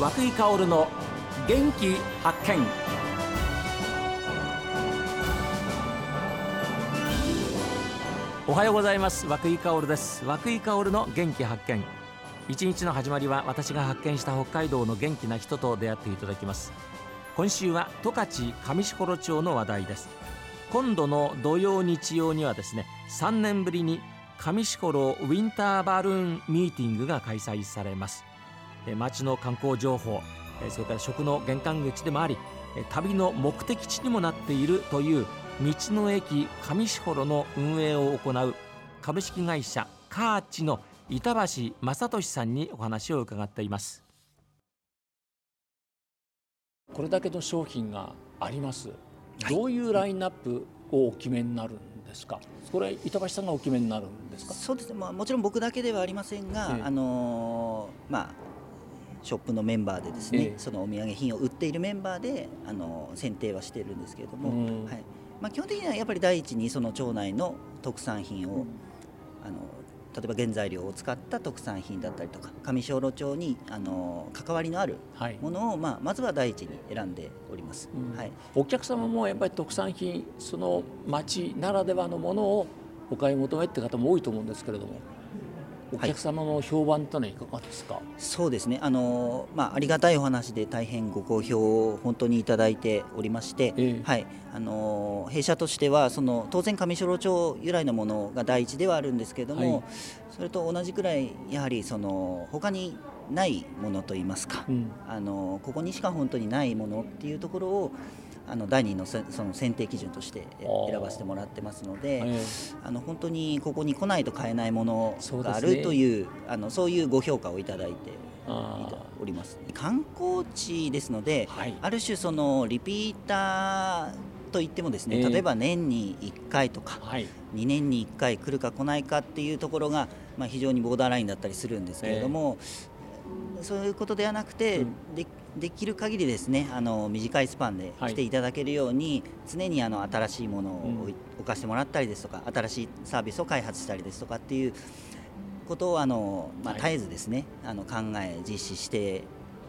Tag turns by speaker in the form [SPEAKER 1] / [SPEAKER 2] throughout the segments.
[SPEAKER 1] 和久井薫の元気発見。おはようございます。和久井薫です。和久井薫の元気発見。一日の始まりは私が発見した北海道の元気な人と出会っていただきます。今週は十勝上士幌町の話題です。今度の土曜日曜にはですね3年ぶりに上士幌ウィンターバルーンミーティングが開催されます。町の観光情報それから食の玄関口でもあり旅の目的地にもなっているという道の駅上士幌の運営を行う株式会社カーチの板橋正俊さんにお話を伺っています。これだけの商品があります、どういうラインナップをお決めになるんですか？これ板橋さんがお決めになるんですか？
[SPEAKER 2] そうですね、まあ、もちろん僕だけではありませんが、ええ、あのー、まあショップのメンバーでですね、え、そのお土産品を売っているメンバーであの選定はしているんですけれども、はい。まあ、基本的にはやっぱり第一にその町内の特産品を、うん、あの例えば原材料を使った特産品だったりとか上小路町にあの関わりのあるものを、はい、まあ、まずは第一に選んでおります、
[SPEAKER 1] うん、
[SPEAKER 2] はい、
[SPEAKER 1] お客様もやっぱり特産品その町ならではのものをお買い求めって方も多いと思うんですけれどもお客様の評判というのはいかがですか、はい、
[SPEAKER 2] そうですね。あの、まあ、ありがたいお話で大変ご好評を本当にいただいておりまして、えー、はい、あの弊社としてはその当然上士幌町由来のものが第一ではあるんですけれども、はい、それと同じくらいやはりその他にないものといいますか、うん、あのここにしか本当にないものっていうところをあの第2のその選定基準として選ばせてもらってますので、あの本当にここに来ないと買えないものがあるという、ね、あのそういうご評価をいただいております観光地ですので、はい、ある種そのリピーターといってもですね、例えば年に1回とか、はい、2年に1回来るか来ないかっていうところが、まあ、非常にボーダーラインだったりするんですけれども、そういうことではなくて、うん、でできる限りですねあの短いスパンで来ていただけるように、はい、常にあの新しいものを置かせてもらったりですとか、新しいサービスを開発したりですとかっていうことをあの、まあ、絶えずですね、はい、あの考え実施して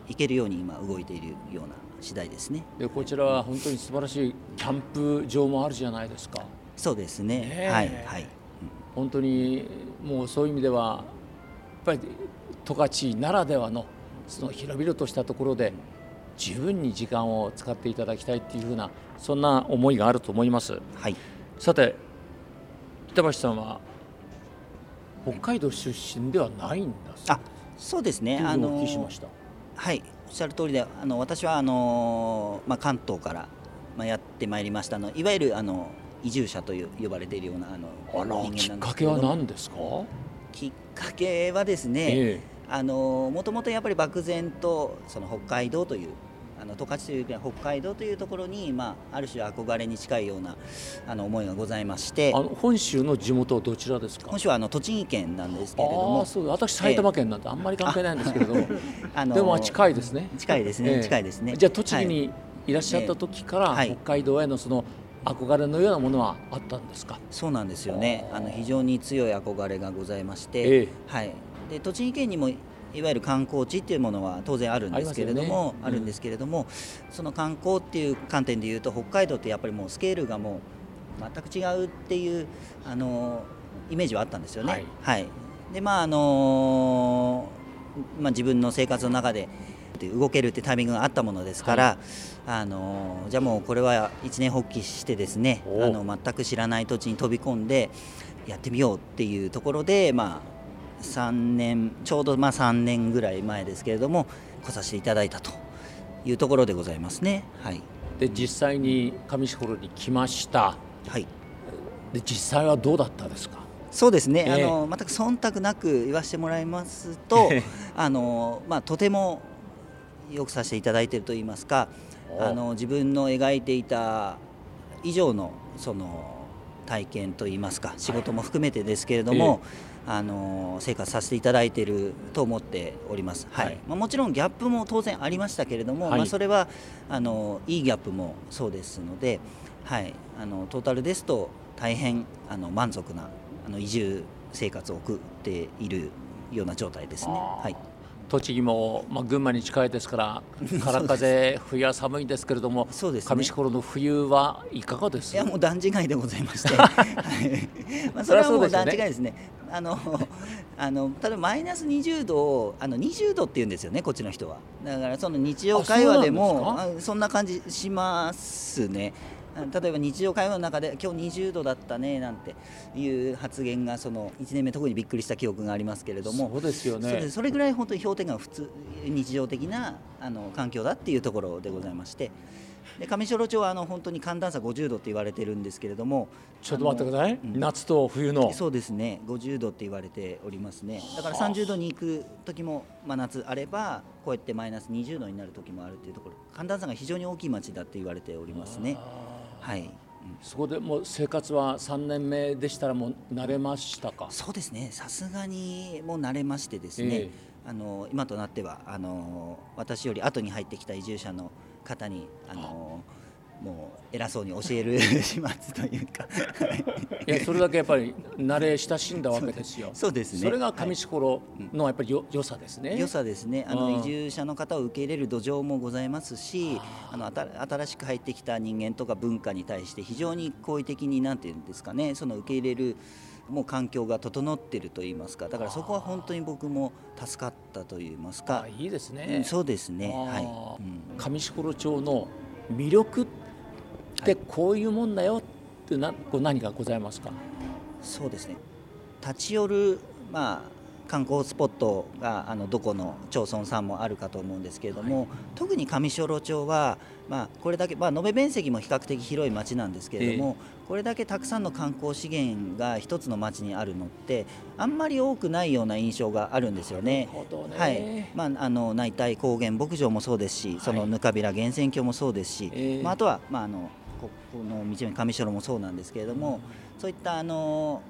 [SPEAKER 2] いけるように今動いているような次第ですね。
[SPEAKER 1] でこちらは本当に素晴らしいキャンプ場もあるじゃないですか。
[SPEAKER 2] そうですね。はい、はい、
[SPEAKER 1] 本当にもうそういう意味ではやっぱり十勝ならではのその広々としたところで十分に時間を使っていただきたいっていうふうなそんな思いがあると思います。
[SPEAKER 2] はい、
[SPEAKER 1] さて北橋さんは北海道出身ではないんだ
[SPEAKER 2] あそうですね。
[SPEAKER 1] あのお聞きしました？
[SPEAKER 2] はい。おっしゃる通りであの私はあの、まあ、関東から、まあ、やってまいりました。のいわゆるあの移住者という呼ばれているようなあの
[SPEAKER 1] 人間なんですけどきっかけは何ですか？
[SPEAKER 2] きっかけはですね、ええもともとやっぱり漠然とその北海道というあの十勝という北海道というところに、まあ、ある種憧れに近いようなあの思いがございまして。
[SPEAKER 1] あの本州の地元はどちらですか？
[SPEAKER 2] 本州はあの栃木県なんですけれども。
[SPEAKER 1] そう私埼玉県なんてあんまり関係ないんですけれども、あのでも近いですね。
[SPEAKER 2] 近いですね、えー、近いですね。
[SPEAKER 1] じゃあ栃木にい。らっしゃった時から、北海道へのその憧れのようなものはあったんですか？
[SPEAKER 2] そうなんですよね。あの非常に強い憧れがございまして、えー、はいで栃木県にもいわゆる観光地っていうものは当然あるんですけれどもあ、ね。うん、るんですけれどもその観光っていう観点でいうと北海道ってやっぱりもうスケールがもう全く違うっていうあのイメージはあったんですよね。はい、はい、でまああのまあ、自分の生活の中で動けるってタイミングがあったものですから、はい、あのじゃあもうこれは一年発起してですねあの全く知らない土地に飛び込んでやってみようっていうところで、まあ、3年ちょうどまあ3年ぐらい前ですけれども来させていただいたというところでございますね。はい、
[SPEAKER 1] で実際に上士幌に来ました。はい、で実際はどうだったですか？
[SPEAKER 2] そうですね、えー、あの全く忖度なく言わせてもらいますと、あのまあ、とてもよくさせていただいているといいますかあの自分の描いていた以上のその体験といいますか仕事も含めてですけれども、えーあの生活させていただいていると思っております、はい、はい、まあ、もちろんギャップも当然ありましたけれども、はい、まあ、それはあのいいギャップもそうですので、はい、あのトータルですと大変あの満足なあの移住生活を送っているような状態ですね。はい
[SPEAKER 1] 栃木も、まあ、群馬に近いですから 空風冬は寒いですけれども
[SPEAKER 2] そうです、ね、
[SPEAKER 1] 上志幌の冬はいかがです？
[SPEAKER 2] いやもう段違いでございまして、はい。まあ、それはもう段違いですね。あのあのただマイナス20度あの20度って言うんですよねこっちの人は。だからその日常会話でもそんな感じしますね例えば日常会話の中で今日20度だったねなんていう発言がその1年目特にびっくりした記憶がありますけれども。
[SPEAKER 1] そうですよね。
[SPEAKER 2] それぐらい本当に氷点下が普通日常的なあの環境だっていうところでございまして。で上庄町はあの本当に寒暖差50度って言われてるんですけれども。
[SPEAKER 1] ちょっと待ってください、うん、夏と冬の。
[SPEAKER 2] そうですね。50度って言われておりますね。だから30度に行く時も真夏あればこうやってマイナス20度になる時もあるっていうところ。寒暖差が非常に大きい町だって言われておりますね。はい、
[SPEAKER 1] そこでもう生活は3年目でしたらもう慣れましたか？
[SPEAKER 2] そうですね。さすがにもう慣れましてですね、えー、あの今となってはあの私より後に入ってきた移住者の方にあのもう偉そうに教える 始末というか。
[SPEAKER 1] いやそれだけやっぱり慣れ親しんだわけですよ。
[SPEAKER 2] そうですね。
[SPEAKER 1] それが上志幌のやっぱりよ、良さですね。
[SPEAKER 2] 良さですね。あの移住者の方を受け入れる土壌もございますしあの新しく入ってきた人間とか文化に対して非常に好意的になんていうんですかね。その受け入れるもう環境が整っていると言いますか。だからそこは本当に僕も助かったと言いますか。
[SPEAKER 1] いいですね、
[SPEAKER 2] うん、そうですね。は
[SPEAKER 1] い、うん、上志幌町の魅力ってこういうもんだよってなこう何かございますか？
[SPEAKER 2] そうですね。立ち寄る、まあ、観光スポットがあのどこの町村さんもあるかと思うんですけれども、はい、特に上庄町は、まあ、これだけ、まあ、延べ面積も比較的広い町なんですけれども、えー、これだけたくさんの観光資源が一つの町にあるのってあんまり多くないような印象があるんですよね。ね。はい。まあ、あの内帯高原牧場もそうですし、そのぬかびら源泉郷もそうですし、えー、まあ、あとは、まあ、あのここの道の上白もそうなんですけれども、そういったあの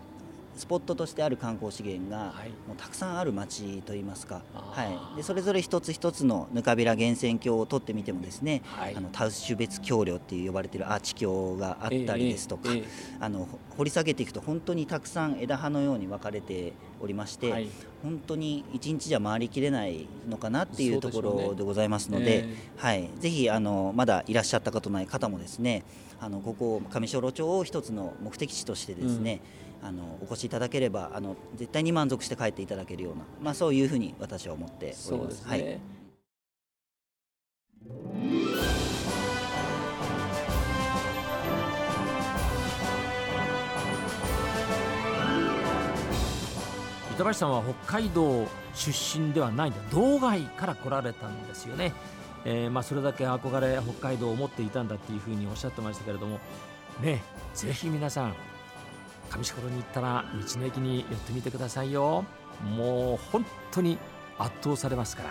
[SPEAKER 2] スポットとしてある観光資源がもうたくさんある町といいますか、はい、でそれぞれ一つ一つのぬかびら源泉郷を取ってみてもですね、はい、あのタウシュ別橋梁っていう呼ばれているアーチ橋があったりですとか、えーえー、あの掘り下げていくと本当にたくさん枝葉のように分かれておりまして、はい、本当に一日じゃ回りきれないのかなっていうところでございますので、ねえー、はい、ぜひあのまだいらっしゃったことない方もですねあのここ上庄路町を一つの目的地としてですね、うんあのお越しいただければあの絶対に満足して帰っていただけるような、まあ、そういうふうに私は思っております。すね、はい。
[SPEAKER 1] 板橋さんは北海道出身ではないんで道外から来られたんですよね、えー、まあそれだけ憧れ北海道を持っていたんだっていうふうにおっしゃってましたけれどもねぜひ皆さん上志幌に行ったら道の駅に寄ってみてくださいよ。もう本当に圧倒されますから。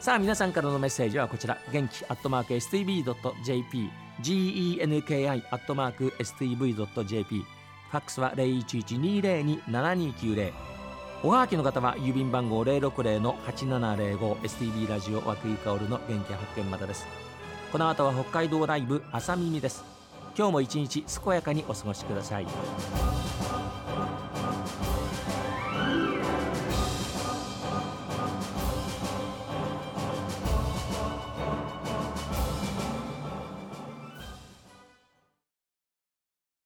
[SPEAKER 1] さあ皆さんからのメッセージはこちら。元気アットマーク STV.jp genki アットマーク STV.jp ファックスは0112027290おはがきの方は郵便番号060-8705 STV ラジオ和久井薫の元気発見までです。この後は北海道ライブ朝耳です。今日も一日健やかにお過ごしください。